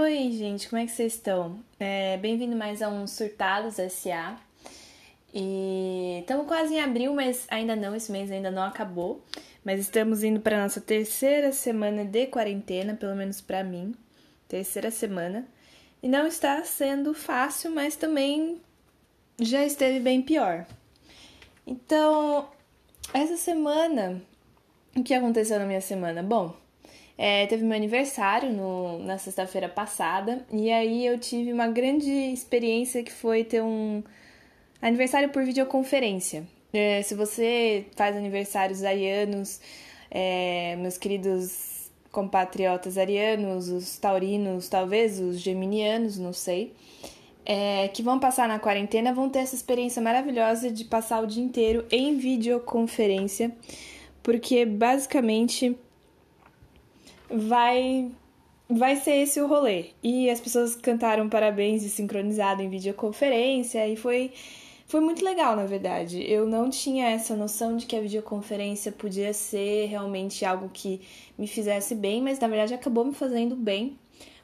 Oi, gente, como é que vocês estão? É, Bem-vindo mais a um Surtados SA. E estamos quase em abril, mas ainda não, esse mês ainda não acabou. Mas estamos indo para nossa terceira semana de quarentena, pelo menos para mim. Terceira semana. E não está sendo fácil, mas também já esteve bem pior. Então, essa semana, o que aconteceu na minha semana? Bom, é, teve meu aniversário no, na sexta-feira passada, e aí eu tive uma grande experiência que foi ter um aniversário por videoconferência. É, se você faz aniversários arianos, é, meus queridos compatriotas arianos, os taurinos, talvez os geminianos, não sei, é, que vão passar na quarentena vão ter essa experiência maravilhosa de passar o dia inteiro em videoconferência, porque basicamente vai vai ser esse o rolê. E as pessoas cantaram parabéns e sincronizado em videoconferência e foi foi muito legal, na verdade. Eu não tinha essa noção de que a videoconferência podia ser realmente algo que me fizesse bem, mas na verdade acabou me fazendo bem.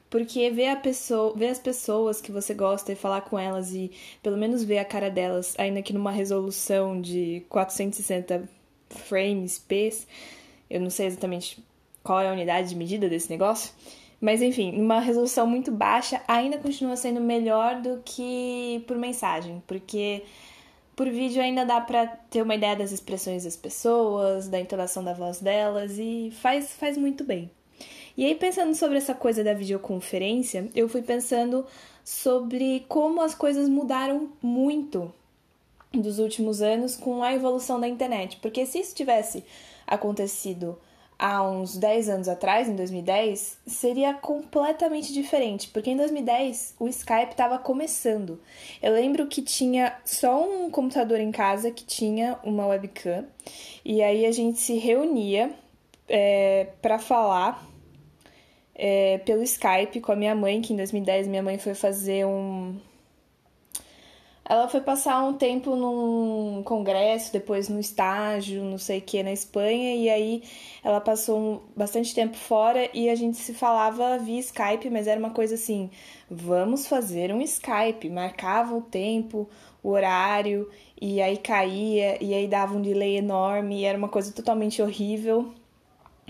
Porque ver, a pessoa, ver as pessoas que você gosta e falar com elas e pelo menos ver a cara delas, ainda que numa resolução de 460 frames p, eu não sei exatamente qual é a unidade de medida desse negócio, mas enfim, uma resolução muito baixa ainda continua sendo melhor do que por mensagem, porque por vídeo ainda dá para ter uma ideia das expressões das pessoas, da entonação da voz delas e faz, faz muito bem. E aí, pensando sobre essa coisa da videoconferência, eu fui pensando sobre como as coisas mudaram muito dos últimos anos com a evolução da internet. Porque se isso tivesse acontecido há uns 10 anos atrás, em 2010, seria completamente diferente, porque em 2010 o Skype estava começando. Eu lembro que tinha só um computador em casa que tinha uma webcam, e aí a gente se reunia é, para falar é, pelo Skype com a minha mãe, que em 2010 minha mãe foi fazer um ela foi passar um tempo num congresso, depois no estágio, não sei o que, na Espanha, e aí ela passou bastante tempo fora e a gente se falava via Skype, mas era uma coisa assim: vamos fazer um Skype. Marcava o tempo, o horário, e aí caía, e aí dava um delay enorme, e era uma coisa totalmente horrível,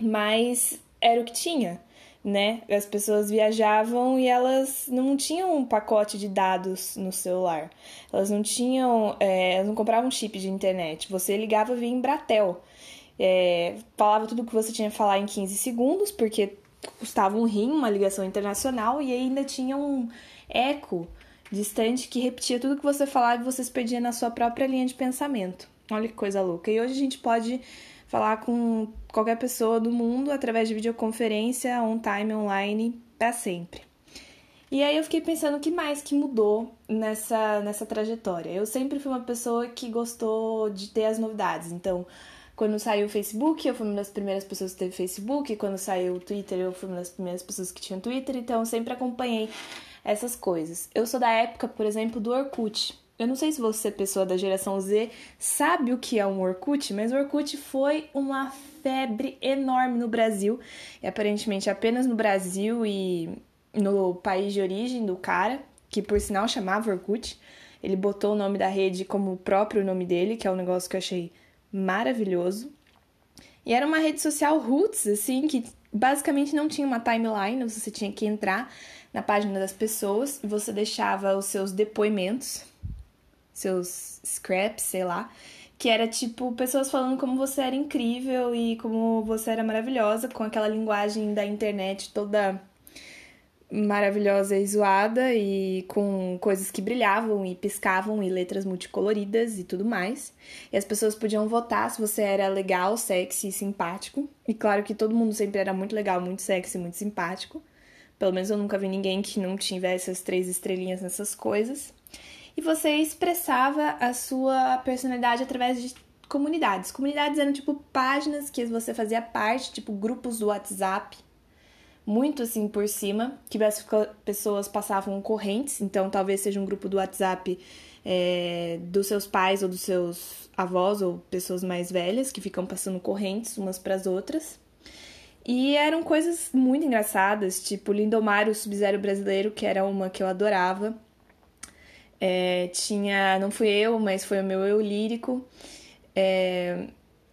mas era o que tinha né? As pessoas viajavam e elas não tinham um pacote de dados no celular. Elas não tinham, é, elas não compravam chip de internet. Você ligava via Embratel. É, falava tudo o que você tinha que falar em 15 segundos, porque custava um rim, uma ligação internacional, e ainda tinha um eco distante que repetia tudo que você falava e você se perdia na sua própria linha de pensamento. Olha que coisa louca. E hoje a gente pode falar com qualquer pessoa do mundo através de videoconferência, on time, online, para sempre. E aí eu fiquei pensando o que mais que mudou nessa, nessa trajetória. Eu sempre fui uma pessoa que gostou de ter as novidades. Então, quando saiu o Facebook, eu fui uma das primeiras pessoas que teve Facebook. Quando saiu o Twitter, eu fui uma das primeiras pessoas que tinha Twitter. Então, eu sempre acompanhei essas coisas. Eu sou da época, por exemplo, do Orkut. Eu não sei se você, pessoa da geração Z, sabe o que é um Orkut, mas o Orkut foi uma febre enorme no Brasil. E aparentemente apenas no Brasil e no país de origem do cara, que por sinal chamava Orkut. Ele botou o nome da rede como o próprio nome dele, que é um negócio que eu achei maravilhoso. E era uma rede social roots, assim, que basicamente não tinha uma timeline, você tinha que entrar na página das pessoas e você deixava os seus depoimentos seus scraps, sei lá, que era tipo pessoas falando como você era incrível e como você era maravilhosa, com aquela linguagem da internet toda maravilhosa e zoada e com coisas que brilhavam e piscavam e letras multicoloridas e tudo mais. E as pessoas podiam votar se você era legal, sexy e simpático. E claro que todo mundo sempre era muito legal, muito sexy, muito simpático. Pelo menos eu nunca vi ninguém que não tivesse as três estrelinhas nessas coisas e você expressava a sua personalidade através de comunidades. Comunidades eram tipo páginas que você fazia parte, tipo grupos do WhatsApp, muito assim por cima, que as pessoas passavam correntes, então talvez seja um grupo do WhatsApp é, dos seus pais ou dos seus avós ou pessoas mais velhas que ficam passando correntes umas para as outras. E eram coisas muito engraçadas, tipo Lindomar, o Sub-Zero brasileiro, que era uma que eu adorava. É, tinha, não fui eu, mas foi o meu eu lírico. É,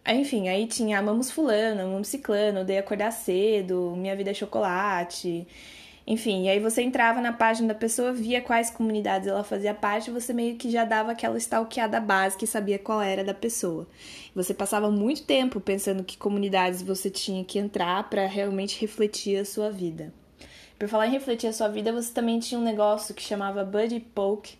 enfim, aí tinha Amamos Fulano, Amamos Ciclano, Odeio Acordar Cedo, Minha Vida é Chocolate. Enfim, e aí você entrava na página da pessoa, via quais comunidades ela fazia parte, você meio que já dava aquela stalkeada básica e sabia qual era da pessoa. Você passava muito tempo pensando que comunidades você tinha que entrar para realmente refletir a sua vida. Por falar em refletir a sua vida, você também tinha um negócio que chamava Buddy Poke,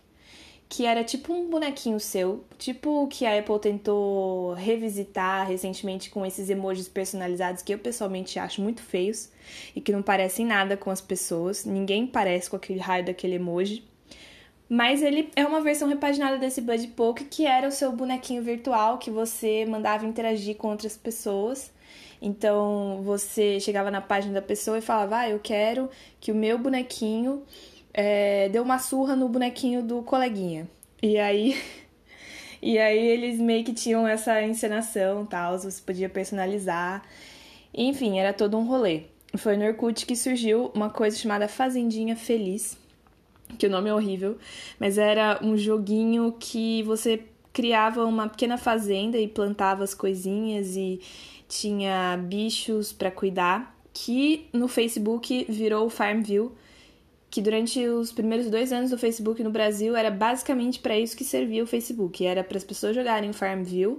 que era tipo um bonequinho seu, tipo o que a Apple tentou revisitar recentemente com esses emojis personalizados que eu pessoalmente acho muito feios e que não parecem nada com as pessoas. Ninguém parece com aquele raio daquele emoji. Mas ele é uma versão repaginada desse Buddy Poke, que era o seu bonequinho virtual que você mandava interagir com outras pessoas. Então você chegava na página da pessoa e falava: Ah, eu quero que o meu bonequinho é, deu uma surra no bonequinho do coleguinha. E aí. E aí eles meio que tinham essa encenação tal, você podia personalizar. Enfim, era todo um rolê. Foi no Orkut que surgiu uma coisa chamada Fazendinha Feliz, que o nome é horrível, mas era um joguinho que você criava uma pequena fazenda e plantava as coisinhas e tinha bichos para cuidar, que no Facebook virou Farmville, que durante os primeiros dois anos do Facebook no Brasil era basicamente para isso que servia o Facebook. Era para as pessoas jogarem Farmville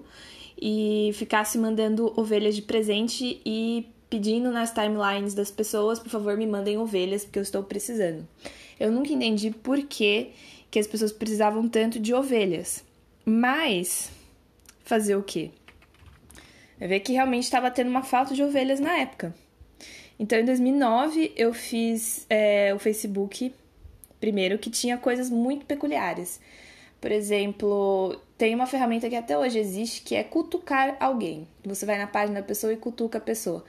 e ficasse mandando ovelhas de presente e pedindo nas timelines das pessoas, por favor, me mandem ovelhas porque eu estou precisando. Eu nunca entendi por que, que as pessoas precisavam tanto de ovelhas. Mas fazer o quê? É ver que realmente estava tendo uma falta de ovelhas na época. Então, em 2009, eu fiz é, o Facebook primeiro, que tinha coisas muito peculiares. Por exemplo, tem uma ferramenta que até hoje existe que é cutucar alguém. Você vai na página da pessoa e cutuca a pessoa.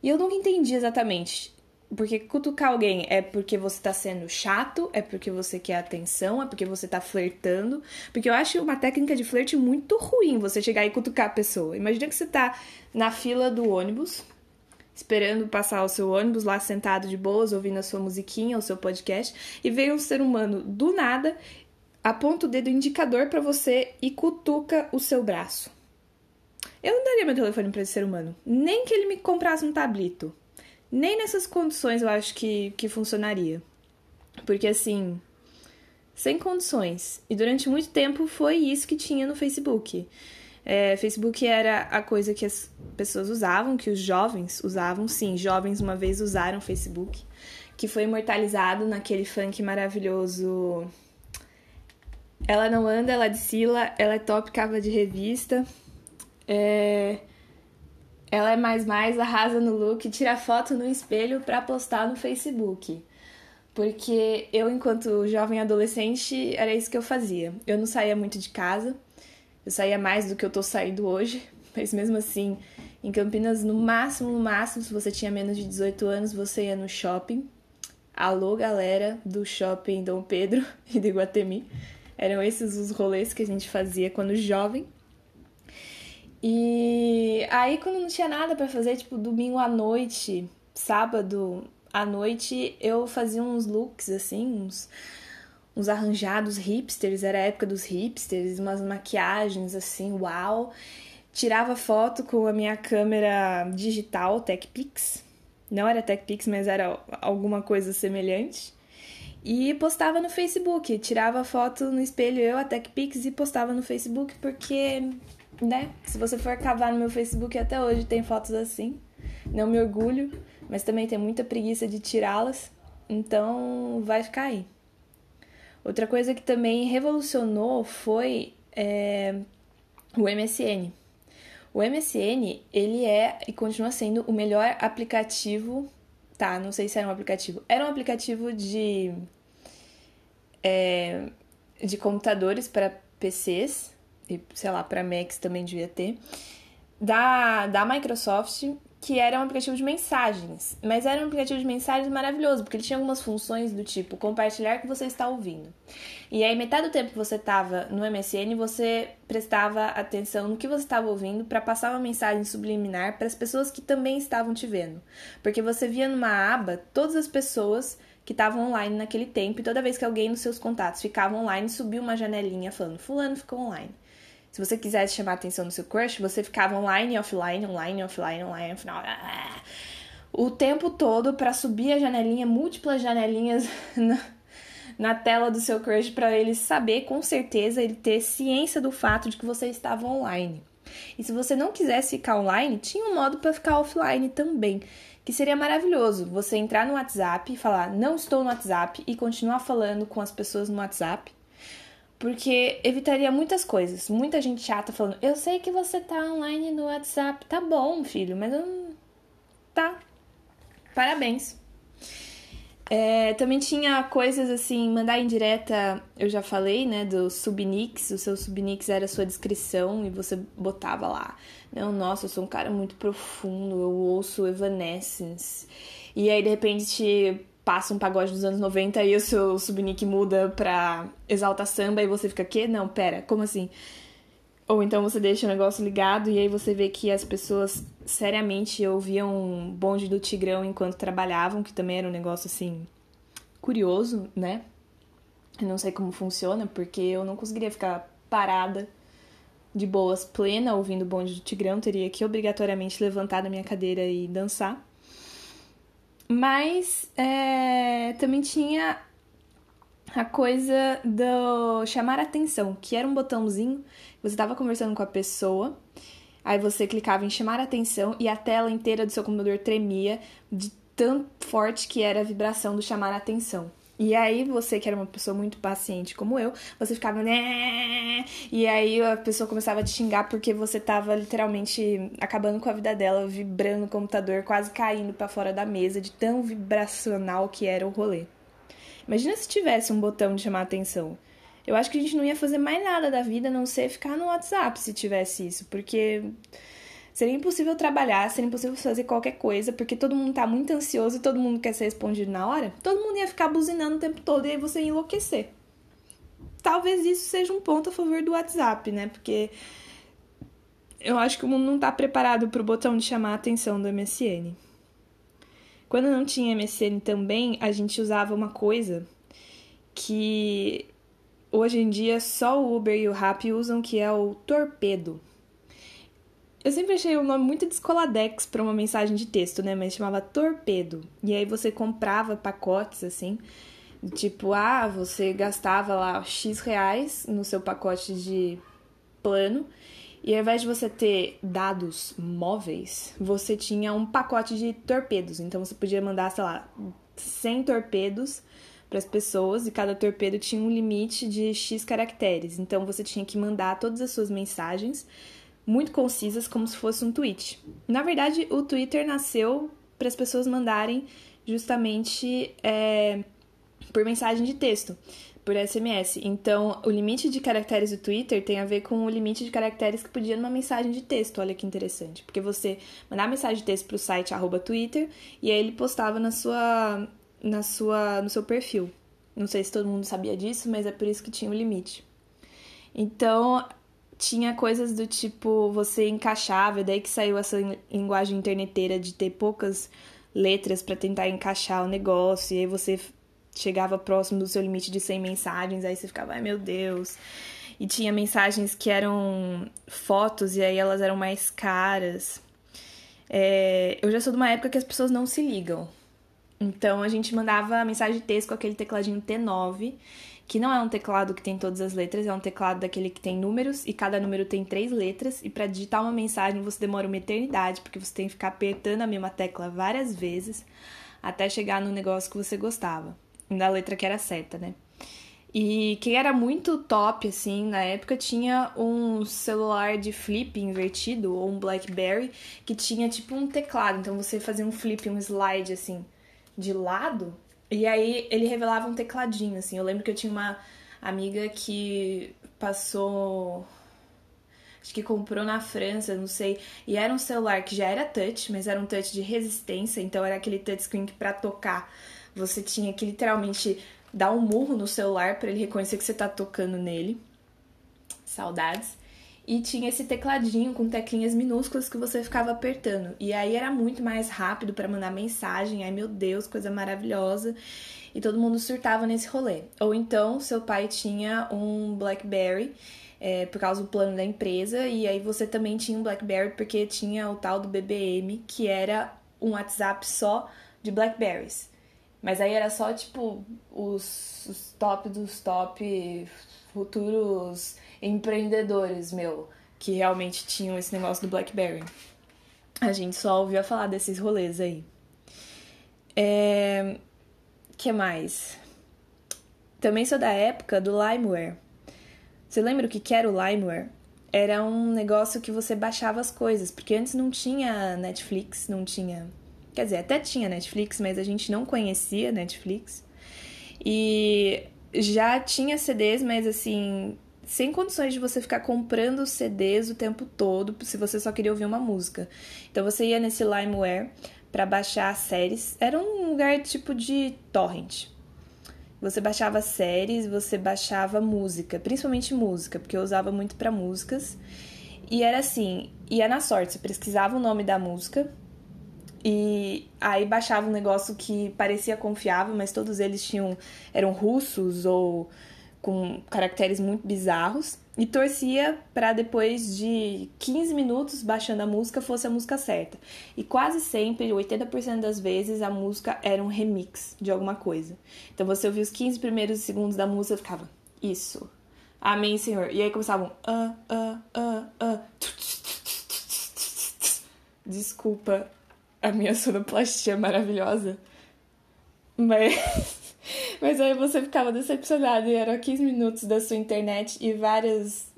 E eu nunca entendi exatamente. Porque cutucar alguém é porque você tá sendo chato, é porque você quer atenção, é porque você tá flertando. Porque eu acho uma técnica de flerte muito ruim você chegar e cutucar a pessoa. Imagina que você tá na fila do ônibus, esperando passar o seu ônibus lá sentado de boas, ouvindo a sua musiquinha, o seu podcast, e veio um ser humano do nada, aponta o dedo indicador para você e cutuca o seu braço. Eu não daria meu telefone para esse ser humano, nem que ele me comprasse um tablito. Nem nessas condições eu acho que, que funcionaria. Porque assim, sem condições. E durante muito tempo foi isso que tinha no Facebook. É, Facebook era a coisa que as pessoas usavam, que os jovens usavam. Sim, jovens uma vez usaram Facebook, que foi imortalizado naquele funk maravilhoso. Ela não anda, ela descila, ela é top cava de revista. É... Ela é mais mais, arrasa no look, tira foto no espelho para postar no Facebook. Porque eu, enquanto jovem adolescente, era isso que eu fazia. Eu não saía muito de casa, eu saía mais do que eu tô saindo hoje, mas mesmo assim, em Campinas, no máximo, no máximo, se você tinha menos de 18 anos, você ia no shopping. Alô, galera do shopping Dom Pedro e do Iguatemi. Eram esses os rolês que a gente fazia quando jovem. E aí, quando não tinha nada para fazer, tipo, domingo à noite, sábado à noite, eu fazia uns looks, assim, uns uns arranjados hipsters, era a época dos hipsters, umas maquiagens assim, uau. Tirava foto com a minha câmera digital TechPix. Não era TechPix, mas era alguma coisa semelhante. E postava no Facebook. Tirava foto no espelho, eu, a TechPix, e postava no Facebook, porque, né? Se você for cavar no meu Facebook até hoje, tem fotos assim. Não me orgulho, mas também tem muita preguiça de tirá-las. Então, vai ficar aí. Outra coisa que também revolucionou foi é, o MSN. O MSN, ele é e continua sendo o melhor aplicativo. Tá, não sei se era um aplicativo. Era um aplicativo de. É, de computadores para PCs, e sei lá, para Macs também devia ter, da, da Microsoft, que era um aplicativo de mensagens, mas era um aplicativo de mensagens maravilhoso, porque ele tinha algumas funções do tipo compartilhar que você está ouvindo. E aí, metade do tempo que você estava no MSN, você prestava atenção no que você estava ouvindo para passar uma mensagem subliminar para as pessoas que também estavam te vendo. Porque você via numa aba todas as pessoas que estavam online naquele tempo, e toda vez que alguém nos seus contatos ficava online, subia uma janelinha falando: Fulano ficou online. Se você quisesse chamar a atenção do seu crush, você ficava online, offline, online, offline, online, offline. O tempo todo para subir a janelinha, múltiplas janelinhas na, na tela do seu crush para ele saber com certeza, ele ter ciência do fato de que você estava online. E se você não quisesse ficar online, tinha um modo para ficar offline também, que seria maravilhoso. Você entrar no WhatsApp falar não estou no WhatsApp e continuar falando com as pessoas no WhatsApp porque evitaria muitas coisas. Muita gente chata falando: Eu sei que você tá online no WhatsApp. Tá bom, filho, mas eu não. Tá. Parabéns. É, também tinha coisas assim, mandar em direta, eu já falei, né, do subnix, o seu subnix era a sua descrição e você botava lá, não, nossa, eu sou um cara muito profundo, eu ouço Evanescence. E aí, de repente, passa um pagode dos anos 90 e o seu subnick muda pra Exalta Samba e você fica, que? Não, pera, como assim? Ou então você deixa o negócio ligado e aí você vê que as pessoas seriamente ouviam bonde do Tigrão enquanto trabalhavam, que também era um negócio assim curioso, né? Eu não sei como funciona, porque eu não conseguiria ficar parada de boas, plena, ouvindo o bonde do Tigrão, teria que obrigatoriamente levantar da minha cadeira e dançar. Mas é, também tinha a coisa do chamar atenção, que era um botãozinho, você estava conversando com a pessoa, aí você clicava em chamar atenção e a tela inteira do seu computador tremia de tão forte que era a vibração do chamar atenção. E aí, você que era uma pessoa muito paciente como eu, você ficava, né? E aí a pessoa começava a te xingar porque você tava literalmente acabando com a vida dela, vibrando o computador, quase caindo para fora da mesa, de tão vibracional que era o rolê. Imagina se tivesse um botão de chamar atenção. Eu acho que a gente não ia fazer mais nada da vida a não ser ficar no WhatsApp se tivesse isso, porque Seria impossível trabalhar, seria impossível fazer qualquer coisa, porque todo mundo tá muito ansioso e todo mundo quer ser respondido na hora. Todo mundo ia ficar buzinando o tempo todo e aí você ia enlouquecer. Talvez isso seja um ponto a favor do WhatsApp, né? Porque eu acho que o mundo não tá preparado pro botão de chamar a atenção do MSN. Quando não tinha MSN também, a gente usava uma coisa que hoje em dia só o Uber e o Rappi usam, que é o torpedo. Eu sempre achei um nome muito descoladex para uma mensagem de texto, né? Mas chamava Torpedo. E aí você comprava pacotes assim, tipo, ah, você gastava lá X reais no seu pacote de plano. E ao invés de você ter dados móveis, você tinha um pacote de torpedos. Então você podia mandar, sei lá, 100 torpedos para as pessoas e cada torpedo tinha um limite de X caracteres. Então você tinha que mandar todas as suas mensagens muito concisas, como se fosse um tweet. Na verdade, o Twitter nasceu para as pessoas mandarem justamente é, por mensagem de texto, por SMS. Então, o limite de caracteres do Twitter tem a ver com o limite de caracteres que podia numa mensagem de texto. Olha que interessante. Porque você mandava mensagem de texto para o site Twitter e aí ele postava na sua, na sua, no seu perfil. Não sei se todo mundo sabia disso, mas é por isso que tinha o limite. Então, tinha coisas do tipo você encaixava, daí que saiu essa linguagem interneteira de ter poucas letras para tentar encaixar o negócio, e aí você chegava próximo do seu limite de 100 mensagens, aí você ficava, ai meu Deus. E tinha mensagens que eram fotos e aí elas eram mais caras. É, eu já sou de uma época que as pessoas não se ligam. Então a gente mandava mensagem de texto com aquele tecladinho T9 que não é um teclado que tem todas as letras, é um teclado daquele que tem números e cada número tem três letras. E para digitar uma mensagem você demora uma eternidade, porque você tem que ficar apertando a mesma tecla várias vezes até chegar no negócio que você gostava, da letra que era certa, né? E quem era muito top, assim, na época, tinha um celular de flip invertido, ou um Blackberry, que tinha tipo um teclado. Então você fazia um flip, um slide, assim, de lado, e aí ele revelava um tecladinho, assim. Eu lembro que eu tinha uma amiga que passou. acho que comprou na França, não sei. E era um celular que já era touch, mas era um touch de resistência, então era aquele touchscreen que para tocar você tinha que literalmente dar um murro no celular para ele reconhecer que você tá tocando nele. Saudades. E tinha esse tecladinho com teclinhas minúsculas que você ficava apertando. E aí era muito mais rápido para mandar mensagem. Ai meu Deus, coisa maravilhosa. E todo mundo surtava nesse rolê. Ou então seu pai tinha um Blackberry é, por causa do plano da empresa. E aí você também tinha um Blackberry porque tinha o tal do BBM, que era um WhatsApp só de Blackberries. Mas aí era só tipo os, os top dos top futuros empreendedores, meu, que realmente tinham esse negócio do BlackBerry. A gente só ouvia falar desses rolês aí. É... que mais? Também sou da época do Limeware. Você lembra o que era o Limeware? Era um negócio que você baixava as coisas, porque antes não tinha Netflix, não tinha. Quer dizer, até tinha Netflix, mas a gente não conhecia Netflix. E já tinha CDs, mas assim, sem condições de você ficar comprando CDs o tempo todo se você só queria ouvir uma música. Então você ia nesse LimeWare para baixar séries. Era um lugar tipo de torrent. Você baixava séries, você baixava música, principalmente música, porque eu usava muito para músicas. E era assim, ia na sorte, você pesquisava o nome da música e aí baixava um negócio que parecia confiável, mas todos eles tinham eram russos ou com caracteres muito bizarros e torcia para depois de 15 minutos baixando a música fosse a música certa. E quase sempre, 80% das vezes, a música era um remix de alguma coisa. Então você ouvia os 15 primeiros segundos da música e ficava, isso. Amém, Senhor. E aí começavam, ah, ah, ah, ah. Desculpa a minha sonoplastia maravilhosa. Mas mas aí você ficava decepcionado e eram 15 minutos da sua internet e várias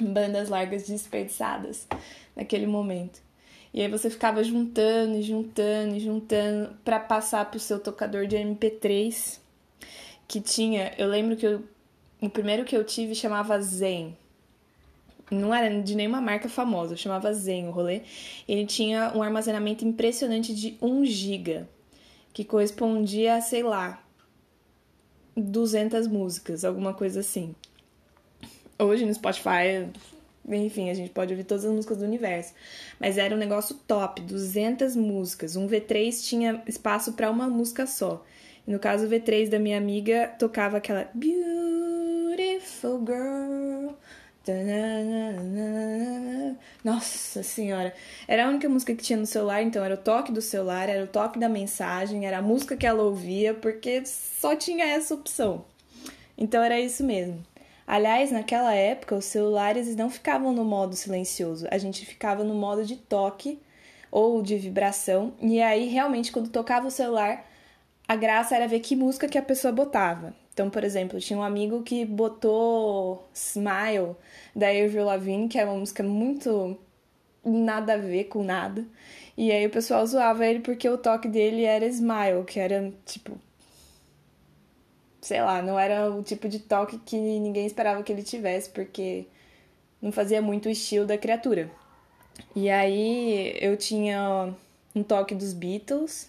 bandas largas desperdiçadas naquele momento. E aí você ficava juntando e juntando e juntando para passar pro seu tocador de MP3 que tinha, eu lembro que eu, o primeiro que eu tive chamava Zen. Não era de nenhuma marca famosa, chamava Zen o rolê. Ele tinha um armazenamento impressionante de 1 GB, que correspondia a, sei lá, 200 músicas, alguma coisa assim. Hoje no Spotify, enfim, a gente pode ouvir todas as músicas do universo. Mas era um negócio top, 200 músicas. Um V3 tinha espaço para uma música só. No caso, o V3 da minha amiga tocava aquela Beautiful Girl. Nossa senhora. Era a única música que tinha no celular, então era o toque do celular, era o toque da mensagem, era a música que ela ouvia, porque só tinha essa opção. Então era isso mesmo. Aliás, naquela época, os celulares não ficavam no modo silencioso, a gente ficava no modo de toque ou de vibração, e aí realmente quando tocava o celular, a graça era ver que música que a pessoa botava. Então, por exemplo, tinha um amigo que botou Smile da Avril Lavigne, que é uma música muito nada a ver com nada. E aí o pessoal zoava ele porque o toque dele era Smile, que era tipo sei lá, não era o tipo de toque que ninguém esperava que ele tivesse, porque não fazia muito o estilo da criatura. E aí eu tinha um toque dos Beatles,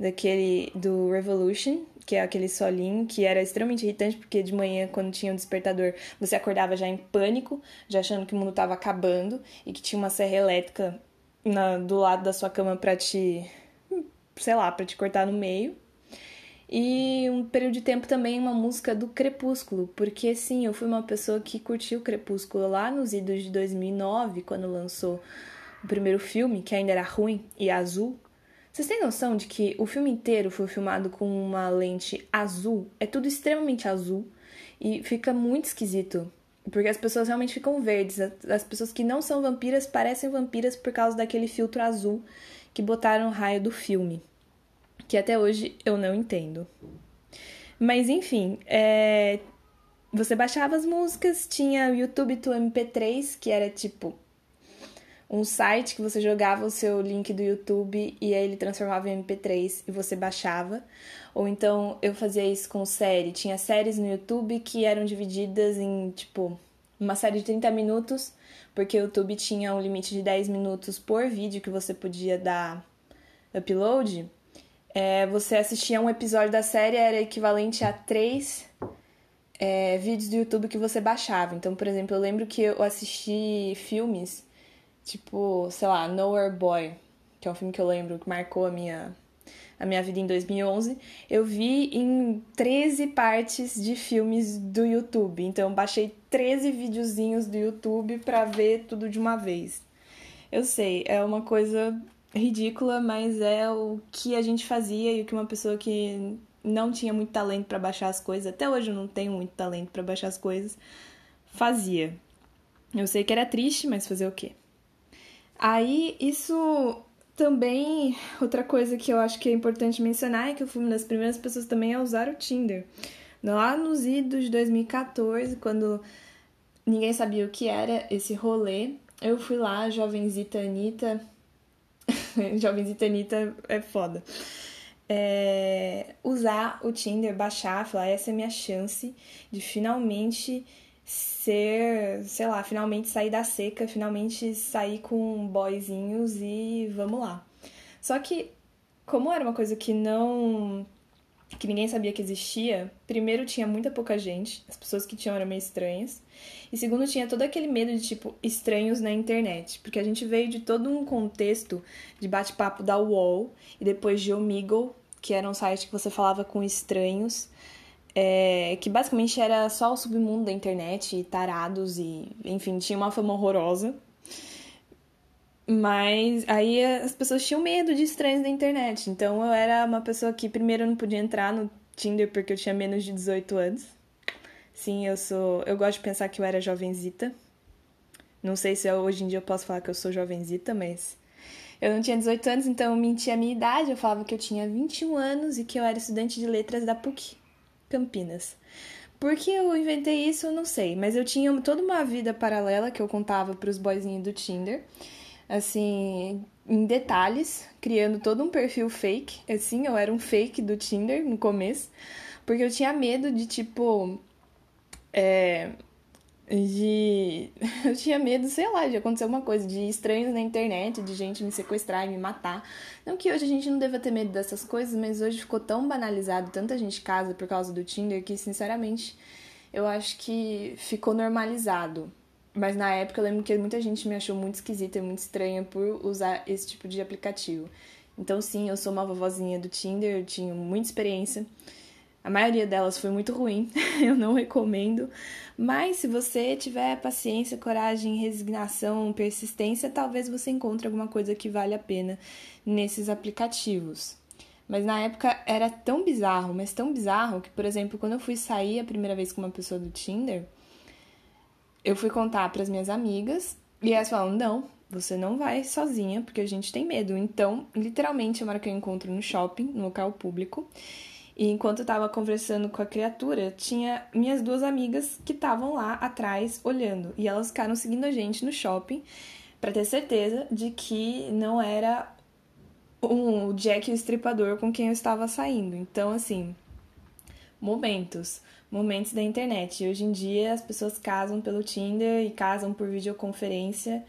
daquele do Revolution, que é aquele solinho que era extremamente irritante, porque de manhã, quando tinha o um despertador, você acordava já em pânico, já achando que o mundo estava acabando e que tinha uma serra elétrica na, do lado da sua cama para te, sei lá, para te cortar no meio. E um período de tempo também uma música do Crepúsculo, porque sim, eu fui uma pessoa que curtiu o Crepúsculo lá nos idos de 2009, quando lançou o primeiro filme, que ainda era ruim e azul, vocês têm noção de que o filme inteiro foi filmado com uma lente azul? É tudo extremamente azul e fica muito esquisito. Porque as pessoas realmente ficam verdes. As pessoas que não são vampiras parecem vampiras por causa daquele filtro azul que botaram no raio do filme. Que até hoje eu não entendo. Mas enfim, é... você baixava as músicas, tinha o YouTube to MP3, que era tipo um site que você jogava o seu link do YouTube e aí ele transformava em MP3 e você baixava. Ou então eu fazia isso com série. Tinha séries no YouTube que eram divididas em, tipo, uma série de 30 minutos, porque o YouTube tinha um limite de 10 minutos por vídeo que você podia dar upload. É, você assistia um episódio da série, era equivalente a três é, vídeos do YouTube que você baixava. Então, por exemplo, eu lembro que eu assisti filmes, tipo, sei lá, Nowhere Boy, que é um filme que eu lembro que marcou a minha, a minha vida em 2011. Eu vi em 13 partes de filmes do YouTube. Então, baixei 13 videozinhos do YouTube para ver tudo de uma vez. Eu sei, é uma coisa ridícula, mas é o que a gente fazia e o que uma pessoa que não tinha muito talento para baixar as coisas, até hoje eu não tenho muito talento para baixar as coisas, fazia. Eu sei que era triste, mas fazer o quê? Aí isso também, outra coisa que eu acho que é importante mencionar é que eu fui uma das primeiras pessoas também a usar o Tinder. Lá nos idos de 2014, quando ninguém sabia o que era esse rolê, eu fui lá, jovenzita Anitta. jovenzita Anitta é foda é, usar o Tinder, baixar, falar: essa é a minha chance de finalmente ser, sei lá, finalmente sair da seca, finalmente sair com boyzinhos e vamos lá. Só que, como era uma coisa que não. que ninguém sabia que existia, primeiro tinha muita pouca gente, as pessoas que tinham eram meio estranhas, e segundo tinha todo aquele medo de, tipo, estranhos na internet, porque a gente veio de todo um contexto de bate-papo da UOL e depois de Omegle, que era um site que você falava com estranhos, é, que basicamente era só o submundo da internet, e tarados e, enfim, tinha uma fama horrorosa. Mas aí as pessoas tinham medo de estranhos da internet. Então eu era uma pessoa que primeiro eu não podia entrar no Tinder porque eu tinha menos de 18 anos. Sim, eu sou, eu gosto de pensar que eu era jovenzita. Não sei se hoje em dia eu posso falar que eu sou jovenzita, mas eu não tinha 18 anos, então eu mentia a minha idade. Eu falava que eu tinha 21 anos e que eu era estudante de letras da PUC Campinas. Por que eu inventei isso, eu não sei. Mas eu tinha toda uma vida paralela que eu contava para os boyzinhos do Tinder. Assim, em detalhes, criando todo um perfil fake. Assim, eu era um fake do Tinder no começo. Porque eu tinha medo de, tipo. É, de. Eu tinha medo, sei lá, de acontecer alguma coisa, de estranhos na internet, de gente me sequestrar e me matar. Não que hoje a gente não deva ter medo dessas coisas, mas hoje ficou tão banalizado, tanta gente casa por causa do Tinder, que sinceramente eu acho que ficou normalizado. Mas na época eu lembro que muita gente me achou muito esquisita e muito estranha por usar esse tipo de aplicativo. Então, sim, eu sou uma vovozinha do Tinder, eu tinha muita experiência. A maioria delas foi muito ruim, eu não recomendo. Mas se você tiver paciência, coragem, resignação, persistência, talvez você encontre alguma coisa que vale a pena nesses aplicativos. Mas na época era tão bizarro, mas tão bizarro que, por exemplo, quando eu fui sair a primeira vez com uma pessoa do Tinder, eu fui contar para as minhas amigas e elas falaram: "Não, você não vai sozinha, porque a gente tem medo". Então, literalmente, uma hora que eu encontro no shopping, no local público, e enquanto eu tava conversando com a criatura, tinha minhas duas amigas que estavam lá atrás olhando. E elas ficaram seguindo a gente no shopping para ter certeza de que não era um, o Jack o estripador com quem eu estava saindo. Então, assim, momentos, momentos da internet. Hoje em dia as pessoas casam pelo Tinder e casam por videoconferência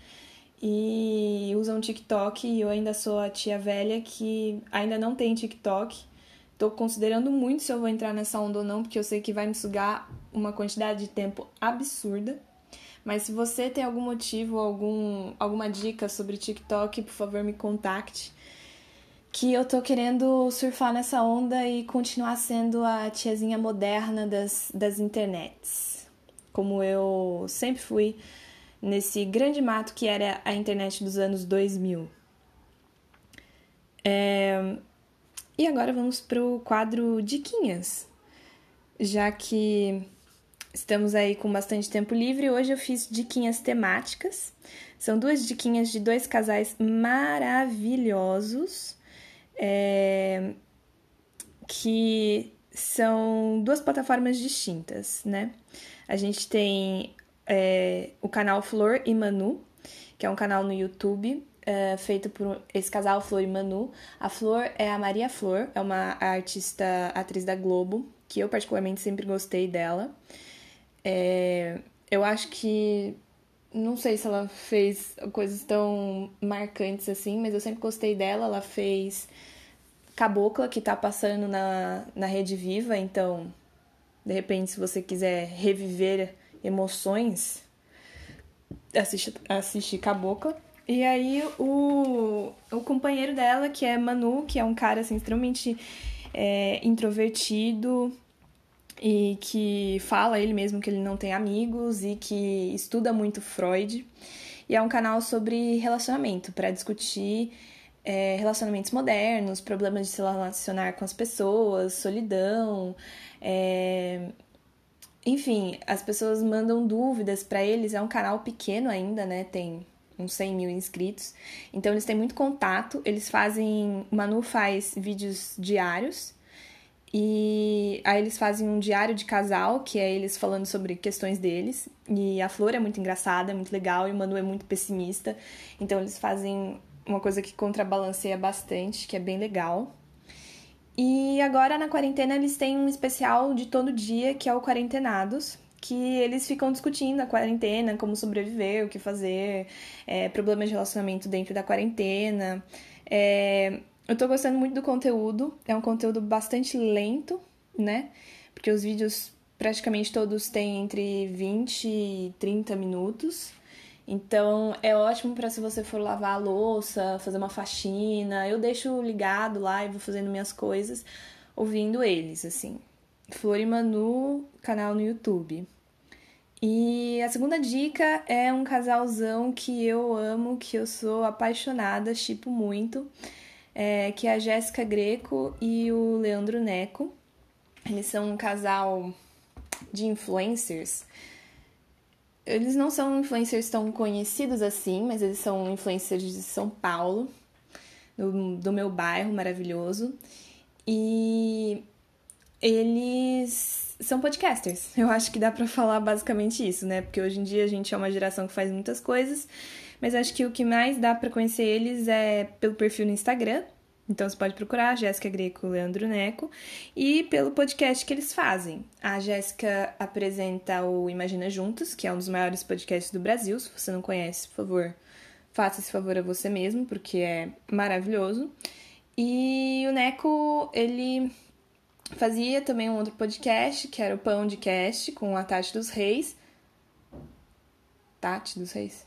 e usam TikTok. E eu ainda sou a tia velha que ainda não tem TikTok Tô considerando muito se eu vou entrar nessa onda ou não, porque eu sei que vai me sugar uma quantidade de tempo absurda. Mas se você tem algum motivo, algum, alguma dica sobre TikTok, por favor me contacte. Que eu tô querendo surfar nessa onda e continuar sendo a tiazinha moderna das, das internets. Como eu sempre fui nesse grande mato que era a internet dos anos 2000. É, e agora vamos para o quadro Diquinhas. Já que estamos aí com bastante tempo livre, hoje eu fiz diquinhas temáticas. São duas diquinhas de dois casais maravilhosos. É, que são duas plataformas distintas, né? A gente tem é, o canal Flor e Manu, que é um canal no YouTube é, feito por esse casal Flor e Manu. A Flor é a Maria Flor, é uma artista, atriz da Globo, que eu particularmente sempre gostei dela. É, eu acho que não sei se ela fez coisas tão marcantes assim, mas eu sempre gostei dela. Ela fez Cabocla, que tá passando na, na Rede Viva, então, de repente, se você quiser reviver emoções, assiste, assiste Cabocla. E aí o, o companheiro dela, que é Manu, que é um cara assim, extremamente é, introvertido, e que fala ele mesmo que ele não tem amigos e que estuda muito Freud. E é um canal sobre relacionamento, para discutir é, relacionamentos modernos, problemas de se relacionar com as pessoas, solidão. É... Enfim, as pessoas mandam dúvidas para eles. É um canal pequeno ainda, né? Tem uns 100 mil inscritos. Então eles têm muito contato. Eles fazem. O Manu faz vídeos diários e aí eles fazem um diário de casal, que é eles falando sobre questões deles. E a Flor é muito engraçada, é muito legal, e o Manu é muito pessimista. Então eles fazem uma coisa que contrabalanceia bastante, que é bem legal. E agora na quarentena eles têm um especial de todo dia, que é o Quarentenados, que eles ficam discutindo a quarentena, como sobreviver, o que fazer, é, problemas de relacionamento dentro da quarentena. É, eu tô gostando muito do conteúdo, é um conteúdo bastante lento, né? Porque os vídeos praticamente todos têm entre 20 e 30 minutos. Então é ótimo para se você for lavar a louça, fazer uma faxina. Eu deixo ligado lá e vou fazendo minhas coisas, ouvindo eles, assim. Flor e Manu, canal no YouTube. E a segunda dica é um casalzão que eu amo, que eu sou apaixonada, tipo muito é, que é a Jéssica Greco e o Leandro Neco. Eles são um casal de influencers. Eles não são influencers tão conhecidos assim, mas eles são influencers de São Paulo, do, do meu bairro maravilhoso. E eles são podcasters. Eu acho que dá para falar basicamente isso, né? Porque hoje em dia a gente é uma geração que faz muitas coisas mas acho que o que mais dá para conhecer eles é pelo perfil no Instagram. Então você pode procurar Jéssica Greco Leandro Neco e pelo podcast que eles fazem. A Jéssica apresenta o Imagina Juntos, que é um dos maiores podcasts do Brasil. Se você não conhece, por favor, faça esse favor a você mesmo, porque é maravilhoso. E o Neco, ele fazia também um outro podcast, que era o Pão de Cast, com a Tati dos Reis. Tati dos Reis?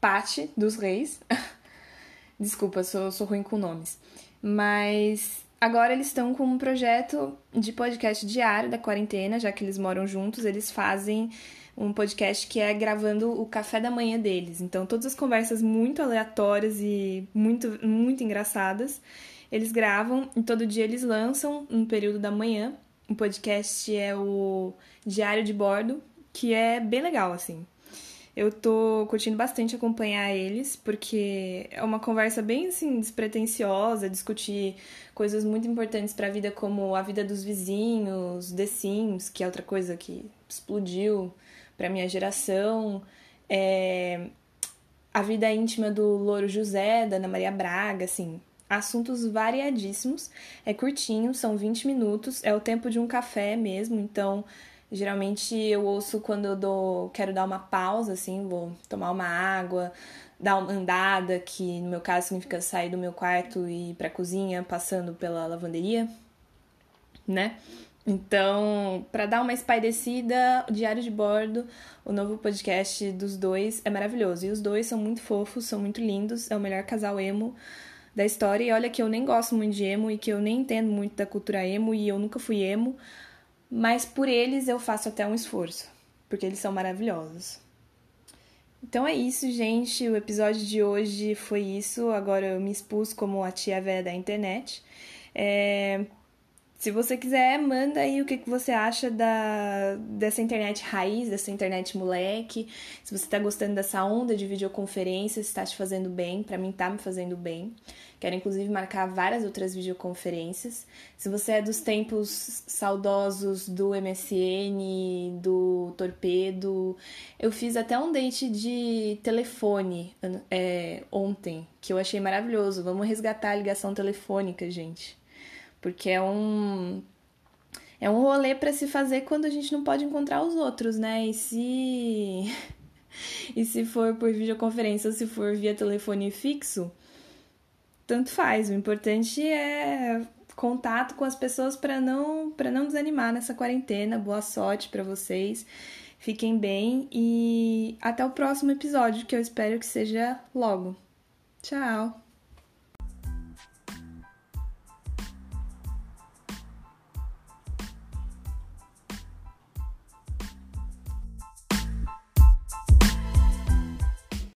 Pati dos Reis. Desculpa, sou, sou ruim com nomes. Mas agora eles estão com um projeto de podcast diário da quarentena, já que eles moram juntos, eles fazem um podcast que é gravando o café da manhã deles. Então, todas as conversas muito aleatórias e muito, muito engraçadas, eles gravam e todo dia eles lançam um período da manhã. O podcast é o Diário de Bordo, que é bem legal, assim. Eu tô curtindo bastante acompanhar eles, porque é uma conversa bem assim despretensiosa, discutir coisas muito importantes para a vida como a vida dos vizinhos, The Sims, que é outra coisa que explodiu para minha geração, é... a vida íntima do Louro José, da Ana Maria Braga, assim, assuntos variadíssimos. É curtinho, são 20 minutos, é o tempo de um café mesmo, então Geralmente eu ouço quando eu dou, quero dar uma pausa, assim, vou tomar uma água, dar uma andada, que no meu caso significa sair do meu quarto e ir pra cozinha, passando pela lavanderia, né? Então, para dar uma espairecida, o Diário de Bordo, o novo podcast dos dois é maravilhoso. E os dois são muito fofos, são muito lindos, é o melhor casal emo da história. E olha que eu nem gosto muito de emo e que eu nem entendo muito da cultura emo e eu nunca fui emo, mas por eles eu faço até um esforço, porque eles são maravilhosos. Então é isso, gente. O episódio de hoje foi isso. Agora eu me expus como a tia velha da internet. É... Se você quiser, manda aí o que, que você acha da, dessa internet raiz, dessa internet moleque. Se você tá gostando dessa onda de videoconferência, se tá te fazendo bem. Para mim tá me fazendo bem. Quero inclusive marcar várias outras videoconferências. Se você é dos tempos saudosos do MSN, do Torpedo, eu fiz até um date de telefone é, ontem, que eu achei maravilhoso. Vamos resgatar a ligação telefônica, gente. Porque é um é um rolê para se fazer quando a gente não pode encontrar os outros, né? E se e se for por videoconferência ou se for via telefone fixo, tanto faz. O importante é contato com as pessoas para não para não desanimar nessa quarentena. Boa sorte para vocês. Fiquem bem e até o próximo episódio, que eu espero que seja logo. Tchau.